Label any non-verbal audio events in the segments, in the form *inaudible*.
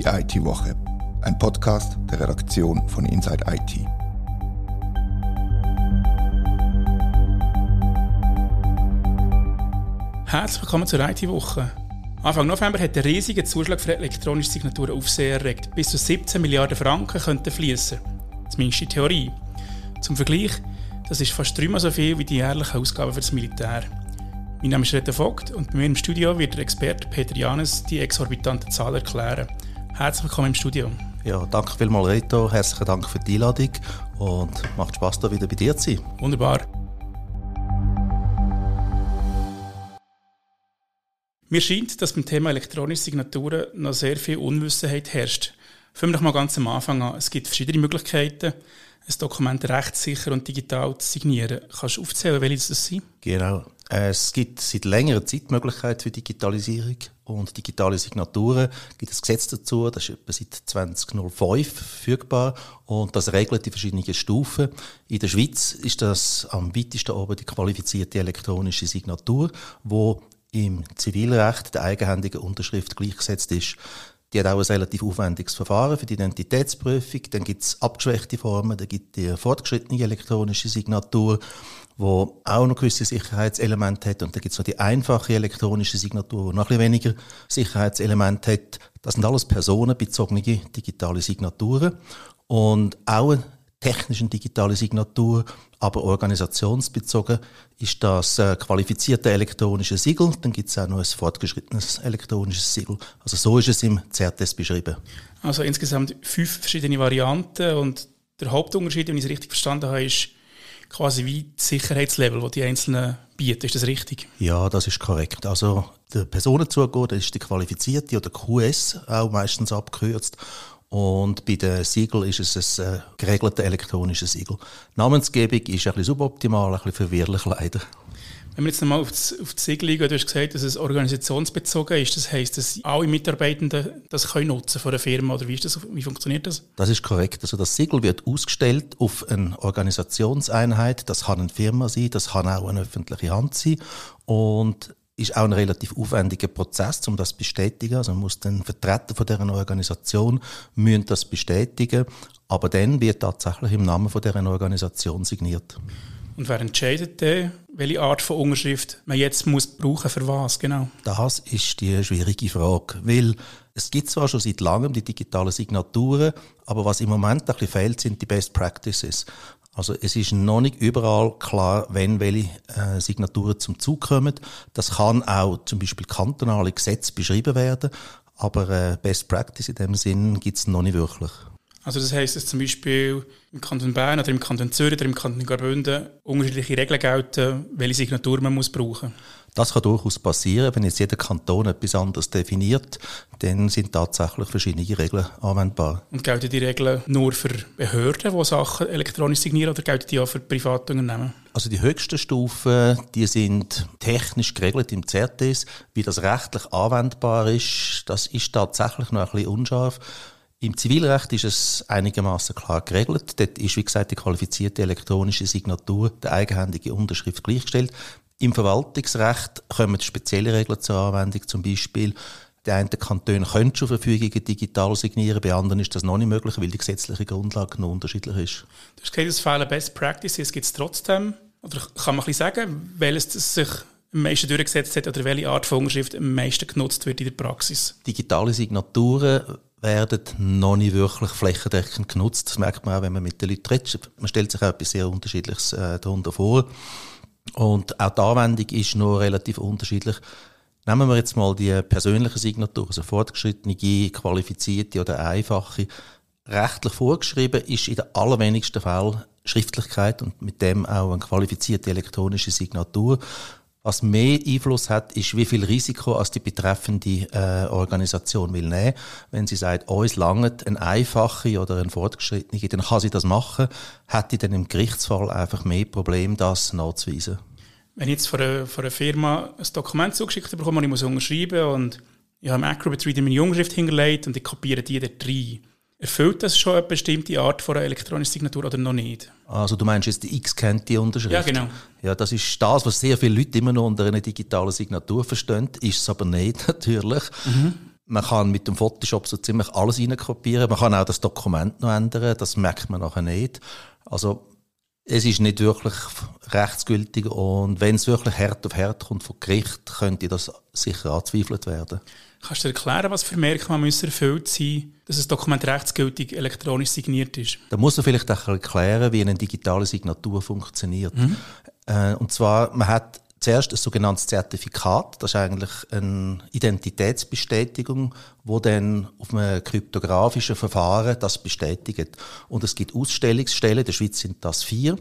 Die IT-Woche, ein Podcast der Redaktion von Inside IT. Herzlich willkommen zur IT-Woche. Anfang November hat der riesige Zuschlag für elektronische Signaturen Aufsehen erregt. Bis zu 17 Milliarden Franken könnten fließen. Zumindest in Theorie. Zum Vergleich, das ist fast dreimal so viel wie die jährlichen Ausgaben für das Militär. Mein Name ist Rita Vogt und bei mir im Studio wird der Experte Peter Janes die exorbitante Zahl erklären. Herzlich willkommen im Studio. Ja, danke vielmals, Reto. Herzlichen Dank für die Einladung und macht Spaß, da wieder bei dir zu sein. Wunderbar. Mir scheint, dass beim Thema elektronische Signaturen noch sehr viel Unwissenheit herrscht. Fangen wir doch mal ganz am Anfang an. Es gibt verschiedene Möglichkeiten, ein Dokument rechtssicher und digital zu signieren. Kannst du aufzählen, welche das sind? Genau. Es gibt seit längerer Zeit Möglichkeiten für Digitalisierung und digitale Signaturen. Es gibt ein Gesetz dazu, das ist etwa seit 2005 verfügbar und das regelt die verschiedenen Stufen. In der Schweiz ist das am weitesten oben die qualifizierte elektronische Signatur, wo im Zivilrecht der eigenhändigen Unterschrift gleichgesetzt ist. Die hat auch ein relativ aufwendiges Verfahren für die Identitätsprüfung. Dann gibt es abgeschwächte Formen, dann gibt die fortgeschrittene elektronische Signatur, wo auch noch gewisse Sicherheitselemente hat. Und dann gibt es noch die einfache elektronische Signatur, die noch ein bisschen weniger Sicherheitselemente hat. Das sind alles personenbezogene digitale Signaturen. Und auch technische digitale Signatur, aber organisationsbezogen ist das äh, qualifizierte elektronische Siegel. Dann gibt es auch noch ein fortgeschrittenes elektronisches Siegel. Also so ist es im CRTS beschrieben. Also insgesamt fünf verschiedene Varianten und der Hauptunterschied, wenn ich es richtig verstanden habe, ist quasi wie das Sicherheitslevel, das die einzelnen bieten. Ist das richtig? Ja, das ist korrekt. Also der Personenzugehör, das ist die qualifizierte oder QS, auch meistens abgekürzt. Und bei den Siegel ist es ein äh, geregeltes elektronisches Siegel. Namensgebung ist ein bisschen suboptimal, ein bisschen verwirrlich leider. Wenn wir jetzt nochmal auf das, auf das Siegel liegen, du hast gesagt, dass es organisationsbezogen ist. Das heisst, dass alle Mitarbeitenden das können nutzen von der Firma oder wie, ist das, wie funktioniert das? Das ist korrekt. Also das Siegel wird ausgestellt auf eine Organisationseinheit. Das kann eine Firma sein, das kann auch eine öffentliche Hand sein. Und ist auch ein relativ aufwendiger Prozess, um das zu bestätigen. Also man muss den Vertreter von deren Organisation müssen das bestätigen, aber dann wird tatsächlich im Namen von deren Organisation signiert. Und wer entscheidet denn, welche Art von Unterschrift man jetzt muss brauchen für was genau? Das ist die schwierige Frage, weil es gibt zwar schon seit langem die digitalen Signaturen, aber was im Moment ein bisschen fehlt, sind die Best Practices. Also es ist noch nicht überall klar, wenn welche äh, Signaturen zum Zug kommen. Das kann auch zum Beispiel kantonale Gesetze beschrieben werden, aber äh, Best Practice in dem Sinn gibt es noch nicht wirklich. Also das heisst, dass zum Beispiel im Kanton Bern oder im Kanton Zürich oder im Kanton Graubünden unterschiedliche Regeln gelten, welche Signatur man muss brauchen muss. Das kann durchaus passieren. Wenn jetzt jeder Kanton etwas anderes definiert, dann sind tatsächlich verschiedene Regeln anwendbar. Und gelten die Regeln nur für Behörden, die Sachen elektronisch signieren, oder gelten die auch für private Unternehmen? Also die höchsten Stufen, die sind technisch geregelt im CERTES. Wie das rechtlich anwendbar ist, das ist tatsächlich noch ein bisschen unscharf. Im Zivilrecht ist es einigermaßen klar geregelt. Dort ist, wie gesagt, die qualifizierte elektronische Signatur, der eigenhändige Unterschrift gleichgestellt. Im Verwaltungsrecht kommen spezielle Regeln zur Anwendung, zum Beispiel die einen Kantone können schon Verfügungen digital signieren, bei anderen ist das noch nicht möglich, weil die gesetzliche Grundlage noch unterschiedlich ist. Du hast gesagt, es fehlen Best Practices, gibt es trotzdem, oder kann man ein bisschen sagen, welches sich am meisten durchgesetzt hat oder welche Art von Unterschrift am meisten genutzt wird in der Praxis? Digitale Signaturen werden noch nicht wirklich flächendeckend genutzt. Das merkt man auch, wenn man mit den Leuten redet. Man stellt sich auch etwas sehr Unterschiedliches äh, darunter vor. Und auch die Anwendung ist noch relativ unterschiedlich. Nehmen wir jetzt mal die persönliche Signatur, also fortgeschrittene, qualifizierte oder einfache. Rechtlich vorgeschrieben ist in den allerwenigsten Fällen Schriftlichkeit und mit dem auch eine qualifizierte elektronische Signatur. Was mehr Einfluss hat, ist, wie viel Risiko als die betreffende äh, Organisation will nehmen. Wenn sie sagt, uns langt eine einfache oder eine fortgeschrittene, dann kann sie das machen, hat die dann im Gerichtsfall einfach mehr Probleme, das nachzuweisen. Wenn ich jetzt von einer, von Firma ein Dokument zugeschickt bekomme, ich muss unterschreiben und ich habe im Acrobat Reader meine Jungschrift hingelegt und ich kopiere die dort rein. Erfüllt das schon eine bestimmte Art von einer elektronischen Signatur oder noch nicht? Also du meinst jetzt die X-Kennte Unterschrift? Ja, genau. Ja, das ist das, was sehr viele Leute immer noch unter einer digitalen Signatur verstehen, ist es aber nicht, *laughs* natürlich. Mhm. Man kann mit dem Photoshop so ziemlich alles reinkopieren. Man kann auch das Dokument noch ändern. Das merkt man nachher nicht. Also, es ist nicht wirklich rechtsgültig und wenn es wirklich hart auf hart kommt vom Gericht, könnte das sicher anzweifelt werden. Kannst du dir erklären, was für Merkmale müssen erfüllt sein dass ein Dokument rechtsgültig elektronisch signiert ist? Da muss man vielleicht auch erklären, wie eine digitale Signatur funktioniert. Mhm. Äh, und zwar, man hat zuerst ein sogenanntes Zertifikat. Das ist eigentlich eine Identitätsbestätigung, wo dann auf einem kryptografischen Verfahren das bestätigt. Und es gibt Ausstellungsstellen, in der Schweiz sind das vier.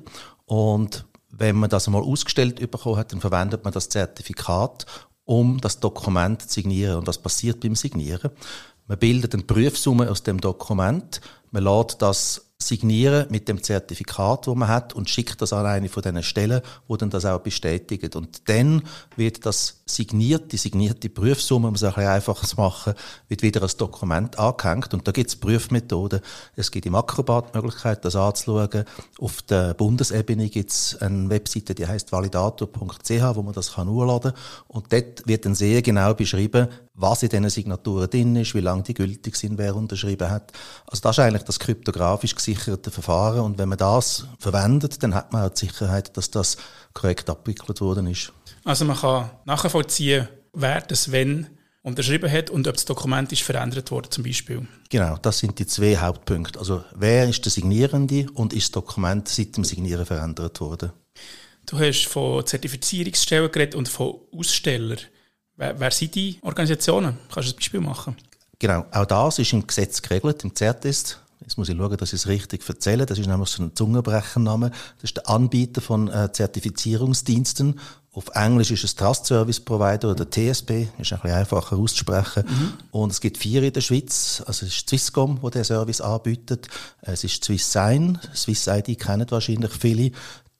Und wenn man das einmal ausgestellt bekommen hat, dann verwendet man das Zertifikat, um das Dokument zu signieren. Und was passiert beim Signieren? Man bildet eine Prüfsumme aus dem Dokument, man lädt das signieren mit dem Zertifikat, wo man hat und schickt das an eine von diesen Stellen, wo dann das auch bestätigt. Und dann wird das signiert, die signierte Prüfsumme, um es ein bisschen einfacher zu machen, wird wieder als Dokument angehängt. Und da gibt es Prüfmethoden. Es gibt die Möglichkeit, das anzuschauen. Auf der Bundesebene gibt es eine Webseite, die heißt validator.ch, wo man das kann kann. Und dort wird dann sehr genau beschrieben, was in diesen Signaturen drin ist, wie lange die gültig sind, wer unterschrieben hat. Also das ist eigentlich das kryptografisch gesicherte Verfahren und wenn man das verwendet, dann hat man auch die Sicherheit, dass das korrekt abgewickelt worden ist. Also man kann nachvollziehen, wer das wenn unterschrieben hat und ob das Dokument ist verändert worden zum Beispiel. Genau, das sind die zwei Hauptpunkte. Also wer ist der Signierende und ist das Dokument seit dem Signieren verändert worden? Du hast von Zertifizierungsstellen geredet und von Ausstellern. Wer, wer sind die Organisationen? Kannst du ein Beispiel machen? Genau, auch das ist im Gesetz geregelt, im Zertest. Jetzt muss ich schauen, dass ich es richtig erzähle. Das ist nämlich so ein Zungenbrechername. Das ist der Anbieter von äh, Zertifizierungsdiensten. Auf Englisch ist es Trust Service Provider oder TSP, ist ein bisschen einfacher auszusprechen. Mhm. Und es gibt vier in der Schweiz. Also es ist Swisscom, wo der Service anbietet. Es ist SwissSign. Swiss ID kennen wahrscheinlich viele.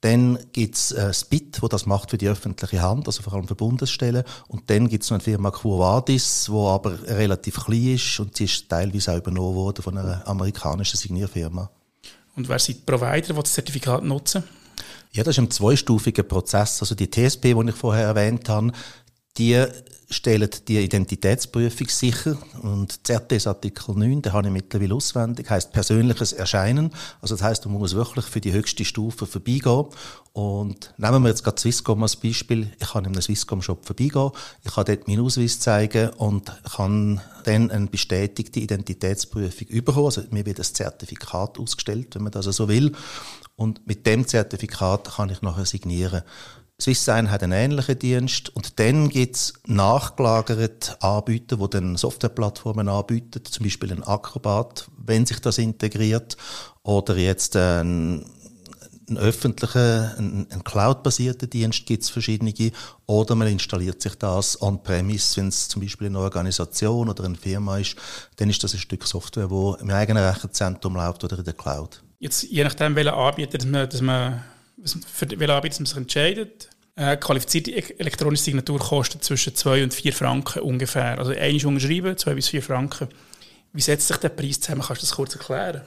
Dann gibt's äh, Spit, wo das macht für die öffentliche Hand, also vor allem für Bundesstellen. Und dann gibt's noch eine Firma Quo Vadis, wo aber relativ klein ist und sie ist teilweise auch übernommen worden von einer amerikanischen Signierfirma. Und wer sind die Provider, die das Zertifikat nutzen? Ja, das ist ein zweistufiger Prozess. Also die TSP, die ich vorher erwähnt habe, die stellen die Identitätsprüfung sicher. Und ZTS Artikel 9, den habe ich mittlerweile auswendig, heißt persönliches Erscheinen. Also das heißt, man muss wirklich für die höchste Stufe vorbeigehen. Und nehmen wir jetzt gerade Swisscom als Beispiel. Ich kann in einem Swisscom-Shop vorbeigehen, ich kann dort meinen Ausweis zeigen und kann dann eine bestätigte Identitätsprüfung überkommen. Also mir wird ein Zertifikat ausgestellt, wenn man das so also will. Und mit dem Zertifikat kann ich nachher signieren. SwissSign hat einen ähnlichen Dienst und dann gibt's nachgelagerte Anbieter, die dann Softwareplattformen anbieten, zum Beispiel ein Acrobat, wenn sich das integriert, oder jetzt ein, ein öffentlicher, ein, ein Cloud-basierter Dienst gibt's verschiedene, oder man installiert sich das on-premise, wenn es zum Beispiel eine Organisation oder eine Firma ist, dann ist das ein Stück Software, wo im eigenen Rechenzentrum läuft oder in der Cloud. Jetzt, je nachdem, welcher Anbieter dass man, dass man für welchen Anbieter man sich entscheidet. Eine qualifizierte e- elektronische Signatur kostet zwischen 2 und 4 Franken ungefähr. Also einmal unterschreiben, 2 bis 4 Franken. Wie setzt sich der Preis zusammen? Kannst du das kurz erklären?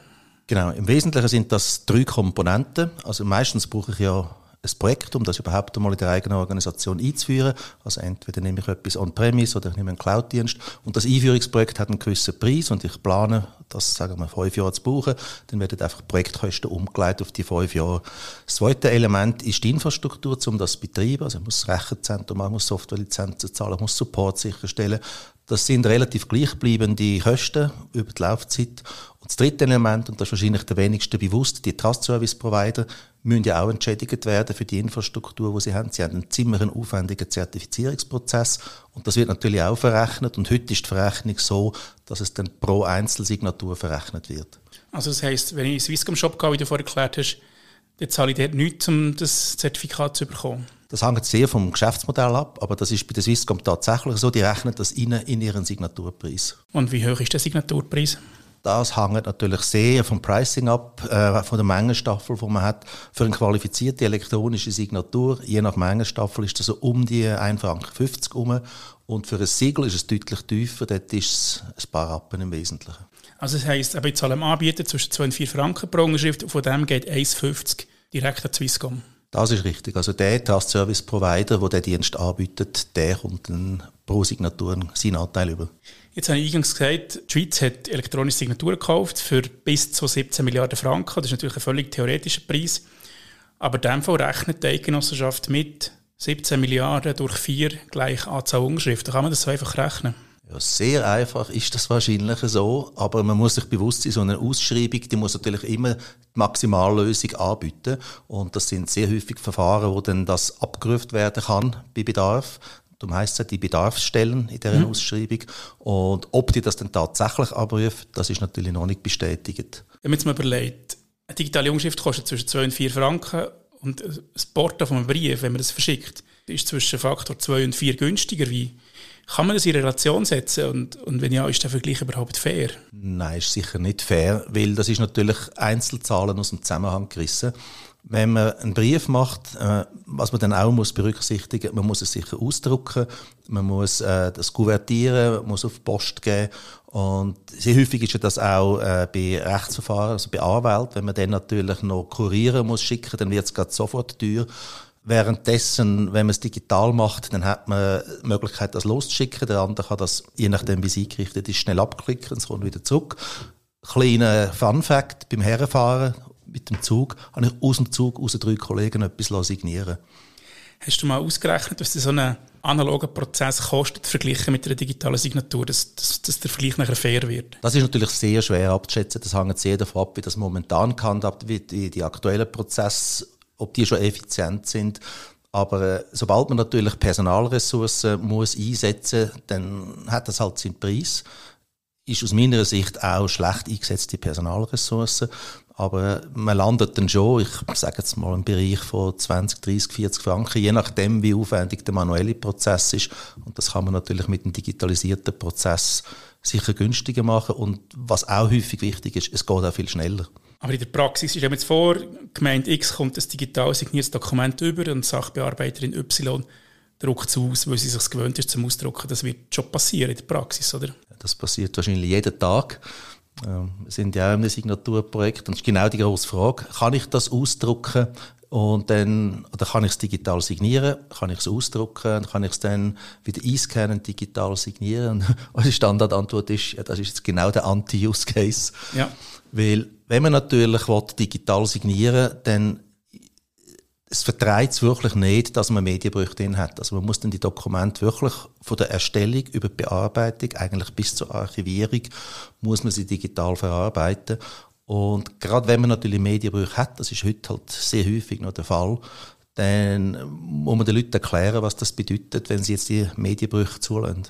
Genau, im Wesentlichen sind das drei Komponenten. Also meistens brauche ich ja ein Projekt, um das überhaupt einmal in der eigenen Organisation einzuführen. Also entweder nehme ich etwas on-premise oder ich nehme einen Cloud-Dienst. Und das Einführungsprojekt hat einen gewissen Preis und ich plane, das sagen wir fünf Jahre zu brauchen. Dann werden einfach Projektkosten umgeleitet auf die fünf Jahre. Das zweite Element ist die Infrastruktur, um das zu betreiben. Also ich muss Rechenzentrum machen, muss Softwarelizenzen zahlen, muss Support sicherstellen. Das sind relativ gleichbleibende Kosten über die Laufzeit. Und das dritte Element, und das ist wahrscheinlich der wenigste bewusst, die Trust Service Provider müssen ja auch entschädigt werden für die Infrastruktur, die sie haben. Sie haben einen ziemlich aufwendigen Zertifizierungsprozess und das wird natürlich auch verrechnet. Und heute ist die Verrechnung so, dass es dann pro Einzelsignatur verrechnet wird. Also das heisst, wenn ich in Swisscom Shop gehe, wie du vorher erklärt hast, dann zahle ich dort nichts, um das Zertifikat zu bekommen? Das hängt sehr vom Geschäftsmodell ab, aber das ist bei der Swisscom tatsächlich so, die rechnen das in, in ihren Signaturpreis. Und wie hoch ist der Signaturpreis? Das hängt natürlich sehr vom Pricing ab, äh, von der Mengenstaffel, die man hat. Für eine qualifizierte elektronische Signatur, je nach Mengenstaffel, ist das so um die 1,50 Franken herum. Und für ein Siegel ist es deutlich tiefer, dort ist es ein paar Rappen im Wesentlichen. Also das heisst, ich zahle einem Anbieter zwischen 2 und 4 Franken pro Unterschrift, von dem geht 1,50 direkt an Swisscom. Das ist richtig. Also der Trust Service Provider, der den Dienst anbietet, der kommt dann pro Signatur seinen Anteil über. Jetzt habe ich eingangs gesagt, die Schweiz hat elektronische Signaturen gekauft für bis zu 17 Milliarden Franken. Das ist natürlich ein völlig theoretischer Preis. Aber in dem Fall rechnet die Eidgenossenschaft mit 17 Milliarden durch 4 gleich Anzahl Unterschriften. Kann man das so einfach rechnen? Ja, sehr einfach ist das wahrscheinlich so, aber man muss sich bewusst sein, so eine Ausschreibung, die muss natürlich immer die Maximallösung anbieten und das sind sehr häufig Verfahren, wo dann das abgerufen werden kann bei Bedarf. Darum heisst es die Bedarfsstellen in dieser mhm. Ausschreibung. Und ob die das dann tatsächlich abrufen, das ist natürlich noch nicht bestätigt. Wenn man jetzt mal überlegt, eine digitale Umschrift kostet zwischen 2 und 4 Franken und das Porto von einem Brief, wenn man das verschickt, ist zwischen Faktor 2 und 4 günstiger. Wie kann man das in Relation setzen? Und, und wenn ja, ist der Vergleich überhaupt fair? Nein, ist sicher nicht fair, weil das ist natürlich Einzelzahlen aus dem Zusammenhang gerissen. Wenn man einen Brief macht, äh, was man dann auch muss berücksichtigen, man muss es sicher ausdrucken, man muss äh, das kuvertieren, man muss auf Post geben und sehr häufig ist das auch äh, bei Rechtsverfahren, also bei Anwälten, wenn man dann natürlich noch kurieren muss schicken, dann wird es sofort teuer. Währenddessen, wenn man es digital macht, dann hat man die Möglichkeit, das loszuschicken. Der andere kann das, je nachdem wie es eingerichtet ist, schnell abklicken, es kommt wieder zurück. Kleiner Fun Fact beim Herrenfahren mit dem Zug, habe ich aus dem Zug aus drei Kollegen etwas signieren Hast du mal ausgerechnet, was so ein analoger Prozess kostet, verglichen mit einer digitalen Signatur, dass, dass, dass der Vergleich nachher fair wird? Das ist natürlich sehr schwer abzuschätzen. Das hängt sehr davon ab, wie das momentan gehandhabt wird, wie die aktuellen Prozesse, ob die schon effizient sind. Aber äh, sobald man natürlich Personalressourcen muss einsetzen muss, dann hat das halt seinen Preis. Ist aus meiner Sicht auch schlecht eingesetzte Personalressourcen. Aber man landet dann schon, ich sage jetzt mal, im Bereich von 20, 30, 40 Franken, je nachdem, wie aufwendig der manuelle Prozess ist. Und das kann man natürlich mit einem digitalisierten Prozess sicher günstiger machen. Und was auch häufig wichtig ist, es geht auch viel schneller. Aber in der Praxis, stelle mir jetzt vor, Gemeinde X kommt ein digital signiertes Dokument über und Sachbearbeiterin Y druckt es aus, weil sie sich gewöhnt ist zum Ausdrucken. Das wird schon passieren in der Praxis, oder? Das passiert wahrscheinlich jeden Tag. Wir sind ja auch in einem Signaturprojekt und es ist genau die große Frage, kann ich das ausdrucken und dann, oder kann ich es digital signieren, kann ich es ausdrucken, kann ich es dann wieder einscannen, digital signieren? *laughs* Und die Standardantwort ist, ja, das ist jetzt genau der Anti-Use-Case. Ja. Weil, wenn man natürlich will, digital signieren dann es vertreibt es wirklich nicht, dass man Medienbrüche drin hat. Also man muss dann die Dokumente wirklich von der Erstellung über die Bearbeitung, eigentlich bis zur Archivierung, muss man sie digital verarbeiten. Und gerade wenn man natürlich Medienbrüche hat, das ist heute halt sehr häufig noch der Fall, dann muss man den Leuten erklären, was das bedeutet, wenn sie jetzt die Medienbrüche zulassen.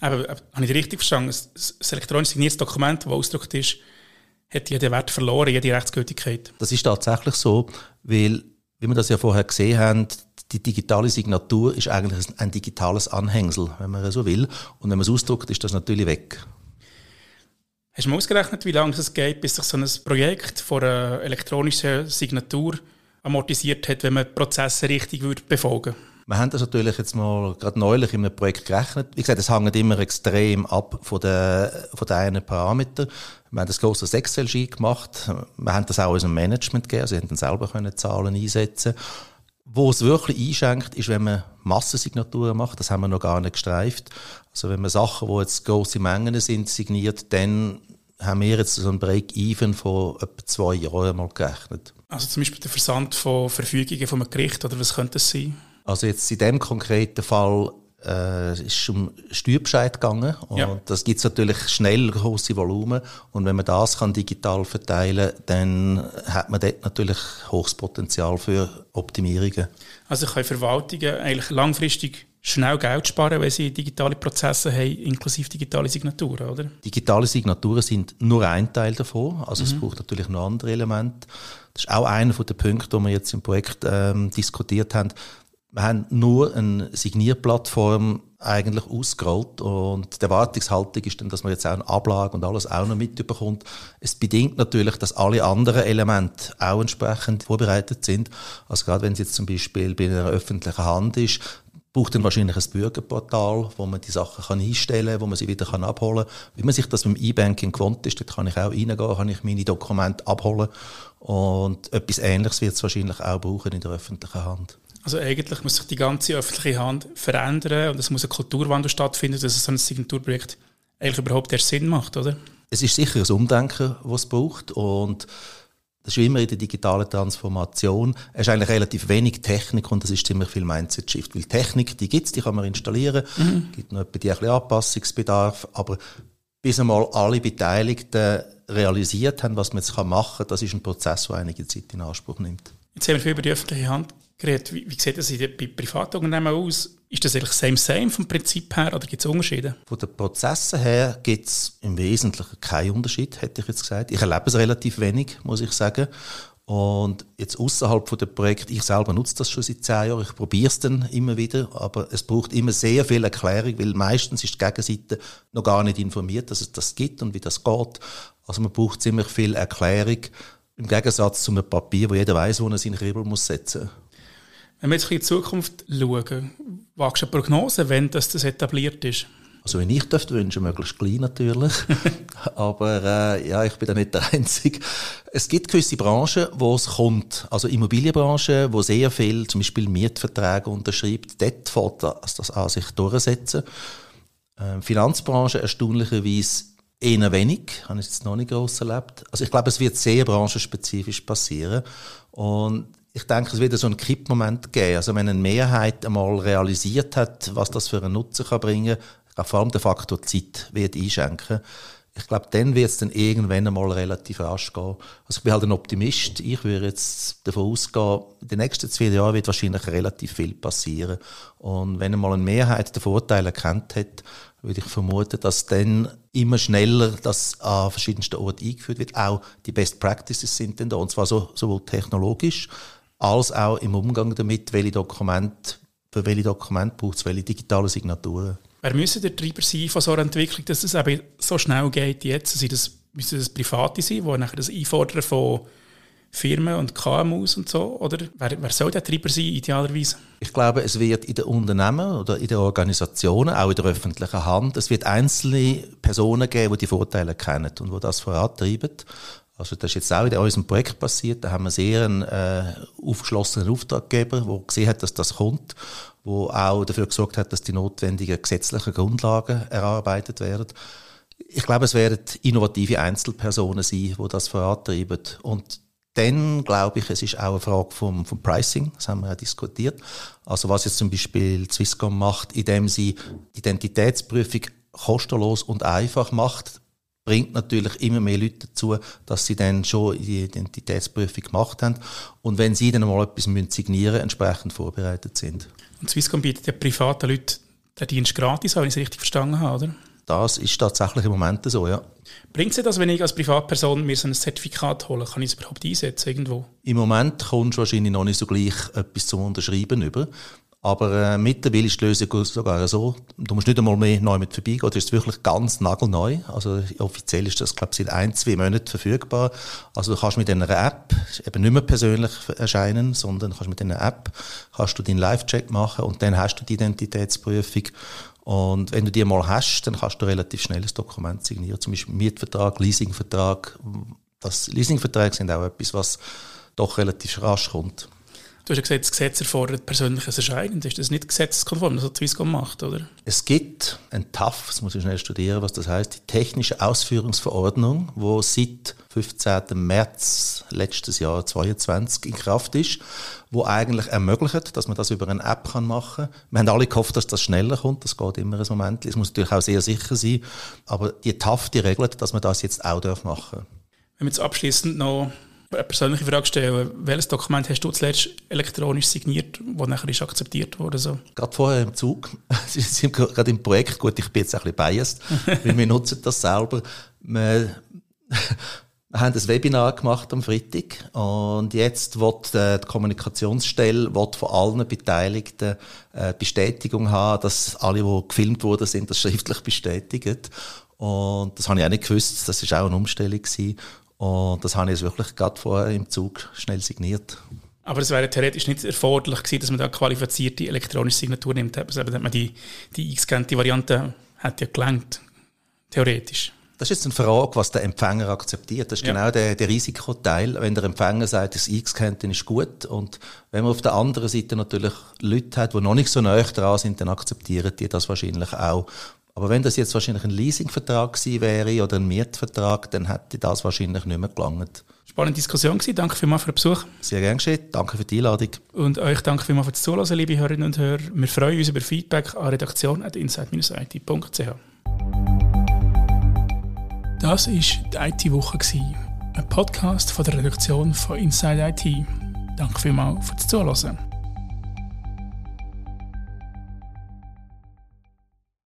Aber, aber habe ich richtig verstanden? Das elektronisch signiertes Dokument, das ausgedruckt ist, hat ja den Wert verloren, jede Rechtsgültigkeit? Das ist tatsächlich so, weil wie wir das ja vorher gesehen haben, die digitale Signatur ist eigentlich ein digitales Anhängsel, wenn man so will. Und wenn man es ausdruckt, ist das natürlich weg. Hast du mal ausgerechnet, wie lange es geht, bis sich so ein Projekt von einer elektronischen Signatur amortisiert hat, wenn man Prozesse richtig würde befolgen wir haben das natürlich jetzt mal gerade neulich in einem Projekt gerechnet. Wie gesagt, es hängt immer extrem ab von den, von den einen Parametern. Wir haben das grosses Excel-Sheet gemacht. Wir haben das auch unserem Management gegeben. Also, wir dann selber können Zahlen einsetzen. Wo es wirklich einschenkt, ist, wenn man Massensignaturen macht. Das haben wir noch gar nicht gestreift. Also, wenn man Sachen, die jetzt grosse Mengen sind, signiert, dann haben wir jetzt so ein Break-Even von etwa zwei Jahren mal gerechnet. Also zum Beispiel der Versand von Verfügungen von einem Gericht, oder was könnte das sein? Also jetzt in dem konkreten Fall äh, ist um Steuerbescheid gegangen und ja. das gibt natürlich schnell große Volumen und wenn man das kann digital verteilen, dann hat man dort natürlich hohes Potenzial für Optimierungen. Also können Verwaltungen eigentlich langfristig schnell Geld sparen, wenn sie digitale Prozesse haben, inklusive digitale Signaturen, oder? Digitale Signaturen sind nur ein Teil davon, also mhm. es braucht natürlich noch andere Elemente. Das ist auch einer der Punkte, die wir jetzt im Projekt ähm, diskutiert haben. Wir haben nur eine Signierplattform eigentlich ausgerollt und die Erwartungshaltung ist dann, dass man jetzt auch eine Ablage und alles auch noch mitbekommt. Es bedingt natürlich, dass alle anderen Elemente auch entsprechend vorbereitet sind. Also gerade wenn es jetzt zum Beispiel bei einer öffentlichen Hand ist, braucht dann wahrscheinlich ein Bürgerportal, wo man die Sachen kann einstellen kann, wo man sie wieder kann abholen kann. Wie man sich das beim E-Banking gewohnt ist, dort kann ich auch reingehen, kann ich meine Dokumente abholen und etwas Ähnliches wird es wahrscheinlich auch brauchen in der öffentlichen Hand. Also eigentlich muss sich die ganze öffentliche Hand verändern und es muss ein Kulturwandel stattfinden, dass so ein Signaturprojekt eigentlich überhaupt erst Sinn macht, oder? Es ist sicher ein Umdenken, das es braucht und das ist immer in der digitalen Transformation. Es ist eigentlich relativ wenig Technik und es ist ziemlich viel Mindset-Shift. Weil Technik, die gibt es, die kann man installieren. Mhm. gibt noch etwa die ein bisschen Anpassungsbedarf. Aber bis einmal alle Beteiligten realisiert haben, was man jetzt machen kann, das ist ein Prozess, der einige Zeit in Anspruch nimmt. Jetzt haben wir viel über die öffentliche Hand geredet. Wie, wie sieht das bei Privatunternehmen aus? Ist das eigentlich same same vom Prinzip her oder gibt es Unterschiede? Von den Prozessen her gibt es im Wesentlichen keinen Unterschied, hätte ich jetzt gesagt. Ich erlebe es relativ wenig, muss ich sagen. Und jetzt außerhalb von dem Projekt, ich selber nutze das schon seit zehn Jahren, ich probiere es dann immer wieder, aber es braucht immer sehr viel Erklärung, weil meistens ist die Gegenseite noch gar nicht informiert, dass es das gibt und wie das geht. Also man braucht ziemlich viel Erklärung, im Gegensatz zu einem Papier, wo jeder weiß, wo er seinen Kribbel muss setzen muss. Wenn wir jetzt in die Zukunft schauen, wagst du eine Prognose, wenn das, das etabliert ist? Also wenn ich dürfte wünschen, möglichst klein natürlich. *laughs* Aber äh, ja, ich bin da nicht der Einzige. Es gibt gewisse Branchen, wo es kommt. Also Immobilienbranche, wo sehr viel, zum Beispiel Mietverträge unterschreibt. Dort fällt das, das an sich durchsetzen. Ähm, Finanzbranche erstaunlicherweise eher wenig. Habe ich jetzt noch nicht groß erlebt. Also ich glaube, es wird sehr branchenspezifisch passieren. Und ich denke, es wird so einen Kippmoment geben. Also wenn eine Mehrheit einmal realisiert hat, was das für einen Nutzen kann bringen kann, vor allem der Faktor Zeit wird einschenken. Ich glaube, dann wird es dann irgendwann einmal relativ rasch gehen. Also ich bin halt ein Optimist. Ich würde jetzt davon ausgehen, in den nächsten zwei Jahren wird wahrscheinlich relativ viel passieren. Und wenn einmal eine Mehrheit den Vorteil erkannt hat, würde ich vermuten, dass dann immer schneller das an verschiedensten Orten eingeführt wird. Auch die Best Practices sind dann da. Und zwar so, sowohl technologisch als auch im Umgang damit, welche Dokumente, für welche Dokumente braucht es welche digitale Signaturen. Wer müssen der Treiber sein von so einer Entwicklung, dass es eben so schnell geht jetzt? Sind müssen das Private sein, die nachher das Einfordern von Firmen und KMUs und so? Oder wer, wer soll der Treiber sein, idealerweise? Ich glaube, es wird in den Unternehmen oder in den Organisationen, auch in der öffentlichen Hand, es wird einzelne Personen geben, die die Vorteile kennen und die das vorantreiben. Also das ist jetzt auch in unserem Projekt passiert. Da haben wir sehr einen äh, aufgeschlossenen Auftraggeber, der gesehen hat, dass das kommt, wo auch dafür gesorgt hat, dass die notwendigen gesetzlichen Grundlagen erarbeitet werden. Ich glaube, es werden innovative Einzelpersonen sein, die das vorantreiben. Und dann glaube ich, es ist auch eine Frage vom, vom Pricing, das haben wir ja diskutiert. Also was jetzt zum Beispiel Swisscom macht, indem sie Identitätsprüfung kostenlos und einfach macht, bringt natürlich immer mehr Leute dazu, dass sie dann schon die Identitätsprüfung gemacht haben und wenn sie dann mal etwas signieren müssen, entsprechend vorbereitet sind. Und Swisscom bietet ja privaten Leuten den Dienst gratis, wenn ich es richtig verstanden habe, oder? Das ist tatsächlich im Moment so, ja. Bringt es das, wenn ich als Privatperson mir so ein Zertifikat hole? Kann ich es überhaupt einsetzen irgendwo? Im Moment kommst du wahrscheinlich noch nicht so gleich etwas zum Unterschreiben über. Aber äh, mittlerweile ist die Lösung sogar so, du musst nicht einmal mehr neu mit vorbeigehen, das ist wirklich ganz nagelneu. Also offiziell ist das, glaube ich, seit ein, zwei Monaten verfügbar. Also du kannst mit einer App eben nicht mehr persönlich erscheinen, sondern kannst mit einer App kannst du deinen Live-Check machen und dann hast du die Identitätsprüfung. Und wenn du die mal hast, dann kannst du relativ schnell ein Dokument signieren, zum Beispiel Mietvertrag, Leasingvertrag. Das Leasingverträge sind auch etwas, was doch relativ rasch kommt. Du hast ja gesagt, das Gesetz erfordert persönliches Erscheinen. Ist das nicht gesetzeskonform, das hat Swisscom macht, oder? Es gibt ein TAF, das muss ich schnell studieren, was das heißt, die Technische Ausführungsverordnung, wo seit 15. März letztes Jahr 2022 in Kraft ist, wo eigentlich ermöglicht, dass man das über eine App kann machen kann. Wir haben alle gehofft, dass das schneller kommt, das geht immer ein Moment. Es muss natürlich auch sehr sicher sein, aber die TAF, die regelt, dass man das jetzt auch machen darf. Wenn wir jetzt abschließend noch eine persönliche Frage stellen. Welches Dokument hast du zuletzt elektronisch signiert, das nachher ist akzeptiert wurde? So? Gerade vorher im Zug. *laughs* Sie sind gerade im Projekt. Gut, ich bin jetzt ein bisschen biased, *laughs* weil wir nutzen das selber. Wir, wir *laughs* haben ein Webinar gemacht am Freitag und jetzt wird äh, die Kommunikationsstelle wird von allen Beteiligten äh, Bestätigung haben, dass alle, die gefilmt wurden, sind, das schriftlich bestätigen. Und das habe ich auch nicht gewusst. Das war auch eine Umstellung gewesen. Und das habe ich wirklich gerade vorher im Zug schnell signiert. Aber es wäre theoretisch nicht erforderlich gewesen, dass man da qualifizierte elektronische Signatur nimmt. Also hat man die, die eingescannte Variante hat ja gelangt, theoretisch. Das ist jetzt eine Frage, was der Empfänger akzeptiert. Das ist ja. genau der, der Risikoteil. Wenn der Empfänger sagt, das eingescannt ist gut. Und wenn man auf der anderen Seite natürlich Leute hat, die noch nicht so nah dran sind, dann akzeptieren die das wahrscheinlich auch. Aber wenn das jetzt wahrscheinlich ein Leasingvertrag gewesen wäre oder ein Mietvertrag, dann hätte das wahrscheinlich nicht mehr gelangt. Spannende Diskussion gewesen. Danke vielmals für den Besuch. Sehr gern geschehen. Danke für die Einladung. Und euch danke vielmals fürs Zuhören, liebe Hörerinnen und Hörer. Wir freuen uns über Feedback an redaktion.inside-it.ch. Das war die IT-Woche, ein Podcast von der Redaktion von Inside IT. Danke vielmals fürs Zuhören.